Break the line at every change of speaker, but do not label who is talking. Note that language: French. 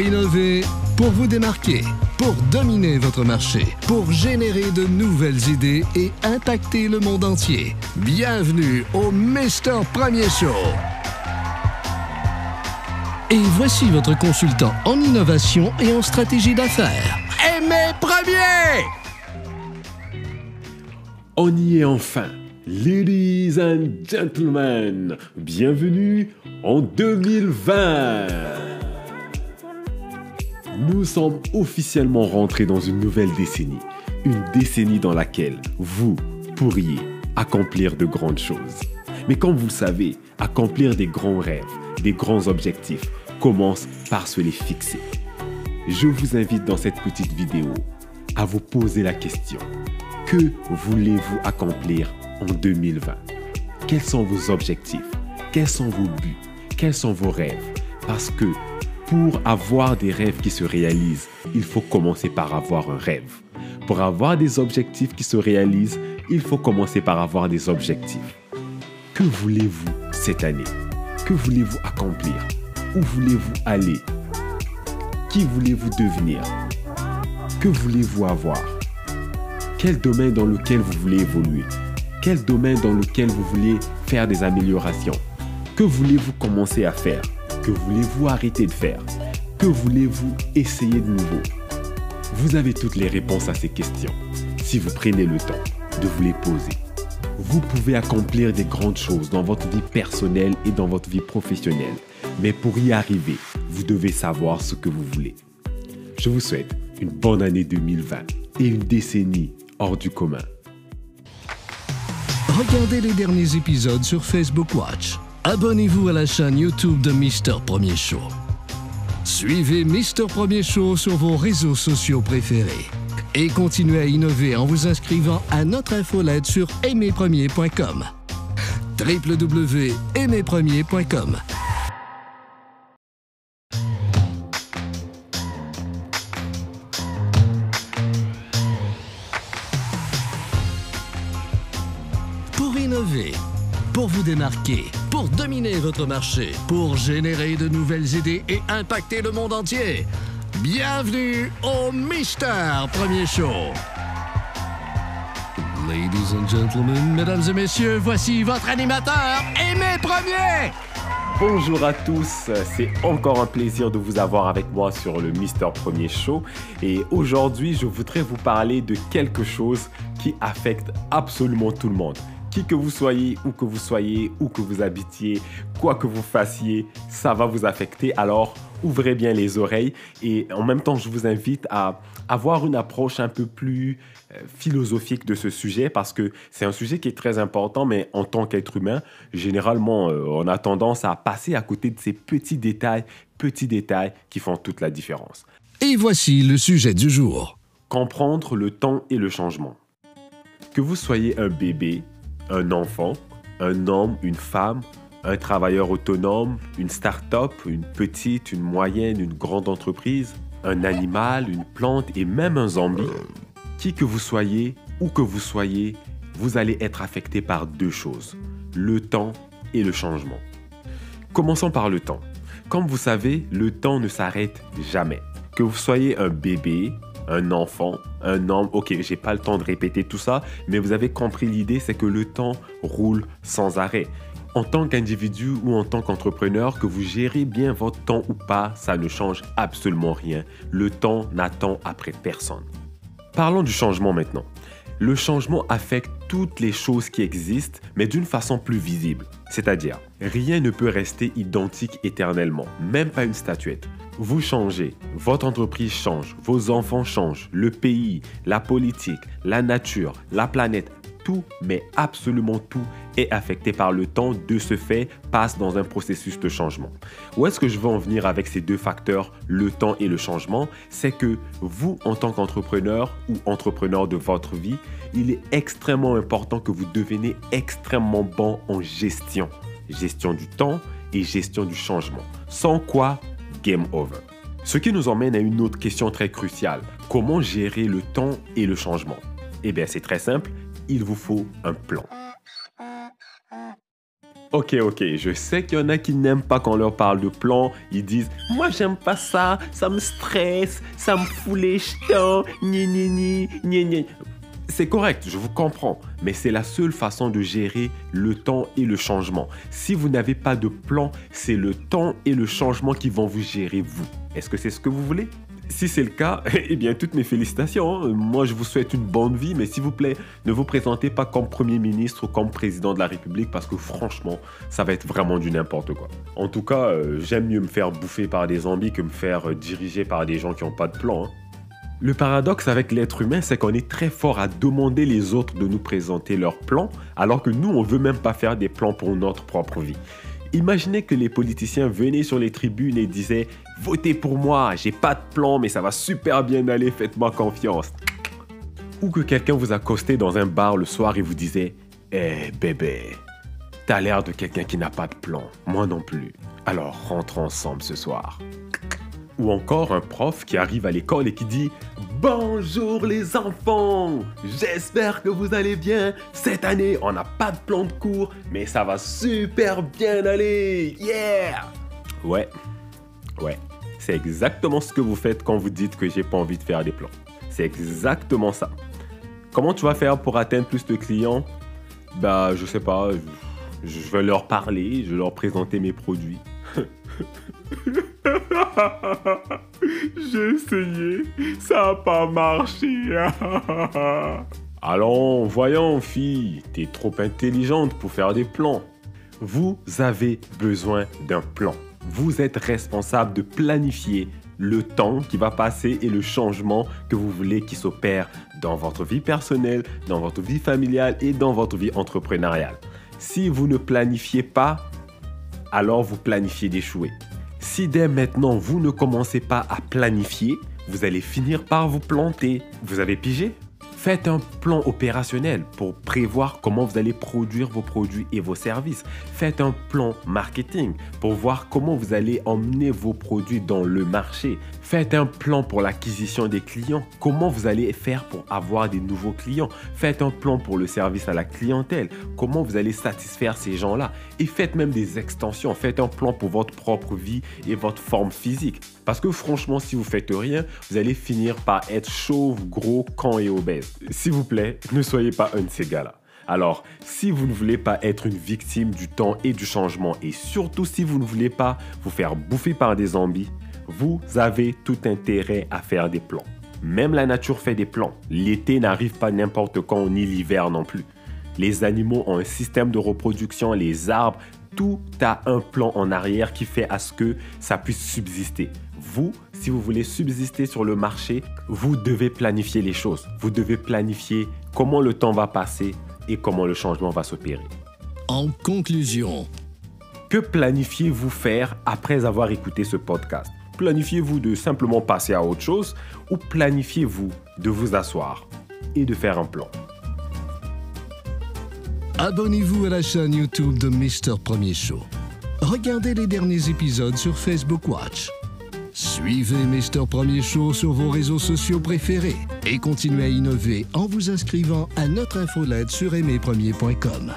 Innover, pour vous démarquer, pour dominer votre marché, pour générer de nouvelles idées et impacter le monde entier. Bienvenue au Mister Premier Show. Et voici votre consultant en innovation et en stratégie d'affaires. Aimé Premier!
On y est enfin. Ladies and gentlemen, bienvenue en 2020. Nous sommes officiellement rentrés dans une nouvelle décennie. Une décennie dans laquelle vous pourriez accomplir de grandes choses. Mais comme vous savez, accomplir des grands rêves, des grands objectifs, commence par se les fixer. Je vous invite dans cette petite vidéo à vous poser la question. Que voulez-vous accomplir en 2020 Quels sont vos objectifs? Quels sont vos buts? Quels sont vos rêves? Parce que pour avoir des rêves qui se réalisent, il faut commencer par avoir un rêve. Pour avoir des objectifs qui se réalisent, il faut commencer par avoir des objectifs. Que voulez-vous cette année? Que voulez-vous accomplir? Où voulez-vous aller? Qui voulez-vous devenir? Que voulez-vous avoir? Quel domaine dans lequel vous voulez évoluer? Quel domaine dans lequel vous voulez faire des améliorations? Que voulez-vous commencer à faire? Que voulez-vous arrêter de faire Que voulez-vous essayer de nouveau? Vous avez toutes les réponses à ces questions si vous prenez le temps de vous les poser. Vous pouvez accomplir des grandes choses dans votre vie personnelle et dans votre vie professionnelle. Mais pour y arriver, vous devez savoir ce que vous voulez. Je vous souhaite une bonne année 2020 et une décennie hors du commun.
Regardez les derniers épisodes sur Facebook Watch. Abonnez-vous à la chaîne YouTube de Mister Premier Show. Suivez Mister Premier Show sur vos réseaux sociaux préférés. Et continuez à innover en vous inscrivant à notre infolette sur aimerpremier.com. www.aimerpremier.com Pour innover, pour vous démarquer, pour dominer votre marché, pour générer de nouvelles idées et impacter le monde entier. Bienvenue au Mister Premier Show. Ladies and gentlemen, mesdames et messieurs, voici votre animateur, Aimé Premier.
Bonjour à tous, c'est encore un plaisir de vous avoir avec moi sur le Mister Premier Show et aujourd'hui je voudrais vous parler de quelque chose qui affecte absolument tout le monde. Qui que vous soyez, où que vous soyez, où que vous habitiez, quoi que vous fassiez, ça va vous affecter. Alors ouvrez bien les oreilles et en même temps je vous invite à avoir une approche un peu plus euh, philosophique de ce sujet parce que c'est un sujet qui est très important mais en tant qu'être humain, généralement euh, on a tendance à passer à côté de ces petits détails, petits détails qui font toute la différence.
Et voici le sujet du jour.
Comprendre le temps et le changement. Que vous soyez un bébé, un enfant, un homme, une femme, un travailleur autonome, une start-up, une petite, une moyenne, une grande entreprise, un animal, une plante et même un zombie, qui que vous soyez, où que vous soyez, vous allez être affecté par deux choses, le temps et le changement. Commençons par le temps. Comme vous savez, le temps ne s'arrête jamais. Que vous soyez un bébé, un enfant, un homme, ok, j'ai pas le temps de répéter tout ça, mais vous avez compris l'idée, c'est que le temps roule sans arrêt. En tant qu'individu ou en tant qu'entrepreneur, que vous gérez bien votre temps ou pas, ça ne change absolument rien. Le temps n'attend après personne. Parlons du changement maintenant. Le changement affecte toutes les choses qui existent, mais d'une façon plus visible. C'est-à-dire, rien ne peut rester identique éternellement, même pas une statuette. Vous changez, votre entreprise change, vos enfants changent, le pays, la politique, la nature, la planète, tout, mais absolument tout est affecté par le temps, de ce fait, passe dans un processus de changement. Où est-ce que je veux en venir avec ces deux facteurs, le temps et le changement? C'est que vous, en tant qu'entrepreneur ou entrepreneur de votre vie, il est extrêmement important que vous deveniez extrêmement bon en gestion. Gestion du temps et gestion du changement. Sans quoi, game over. Ce qui nous emmène à une autre question très cruciale. Comment gérer le temps et le changement? Eh bien, c'est très simple il vous faut un plan. Ok, ok, je sais qu'il y en a qui n'aiment pas quand on leur parle de plan. Ils disent Moi, j'aime pas ça, ça me stresse, ça me fout les jetons, ni. C'est correct, je vous comprends, mais c'est la seule façon de gérer le temps et le changement. Si vous n'avez pas de plan, c'est le temps et le changement qui vont vous gérer vous. Est-ce que c'est ce que vous voulez? Si c'est le cas, eh bien, toutes mes félicitations. Hein. Moi, je vous souhaite une bonne vie, mais s'il vous plaît, ne vous présentez pas comme Premier ministre ou comme Président de la République parce que franchement, ça va être vraiment du n'importe quoi. En tout cas, euh, j'aime mieux me faire bouffer par des zombies que me faire euh, diriger par des gens qui n'ont pas de plan. Hein. Le paradoxe avec l'être humain, c'est qu'on est très fort à demander les autres de nous présenter leurs plans, alors que nous, on veut même pas faire des plans pour notre propre vie. Imaginez que les politiciens venaient sur les tribunes et disaient Votez pour moi, j'ai pas de plan, mais ça va super bien aller, faites-moi confiance. Ou que quelqu'un vous accostait dans un bar le soir et vous disait Eh bébé, t'as l'air de quelqu'un qui n'a pas de plan, moi non plus. Alors rentrons ensemble ce soir. Ou encore un prof qui arrive à l'école et qui dit Bonjour les enfants, j'espère que vous allez bien. Cette année, on n'a pas de plan de cours, mais ça va super bien aller. Yeah Ouais, ouais, c'est exactement ce que vous faites quand vous dites que j'ai pas envie de faire des plans. C'est exactement ça. Comment tu vas faire pour atteindre plus de clients? Bah, je sais pas, je vais leur parler, je vais leur présenter mes produits. J'ai essayé, ça n'a pas marché. Allons, voyons, fille, t'es trop intelligente pour faire des plans. Vous avez besoin d'un plan. Vous êtes responsable de planifier le temps qui va passer et le changement que vous voulez qui s'opère dans votre vie personnelle, dans votre vie familiale et dans votre vie entrepreneuriale. Si vous ne planifiez pas, alors vous planifiez d'échouer. Si dès maintenant vous ne commencez pas à planifier, vous allez finir par vous planter. Vous avez pigé? Faites un plan opérationnel pour prévoir comment vous allez produire vos produits et vos services. Faites un plan marketing pour voir comment vous allez emmener vos produits dans le marché. Faites un plan pour l'acquisition des clients. Comment vous allez faire pour avoir des nouveaux clients. Faites un plan pour le service à la clientèle. Comment vous allez satisfaire ces gens-là. Et faites même des extensions. Faites un plan pour votre propre vie et votre forme physique. Parce que franchement, si vous faites rien, vous allez finir par être chauve, gros, quand et obèse. S'il vous plaît, ne soyez pas un de ces gars-là. Alors, si vous ne voulez pas être une victime du temps et du changement, et surtout si vous ne voulez pas vous faire bouffer par des zombies, vous avez tout intérêt à faire des plans. Même la nature fait des plans. L'été n'arrive pas n'importe quand, ni l'hiver non plus. Les animaux ont un système de reproduction, les arbres, tout a un plan en arrière qui fait à ce que ça puisse subsister. Vous, si vous voulez subsister sur le marché, vous devez planifier les choses. Vous devez planifier comment le temps va passer et comment le changement va s'opérer.
En conclusion,
que planifiez-vous faire après avoir écouté ce podcast? Planifiez-vous de simplement passer à autre chose ou planifiez-vous de vous asseoir et de faire un plan?
Abonnez-vous à la chaîne YouTube de Mister Premier Show. Regardez les derniers épisodes sur Facebook Watch. Suivez Mister Premier Show sur vos réseaux sociaux préférés et continuez à innover en vous inscrivant à notre infolette sur aimerpremier.com.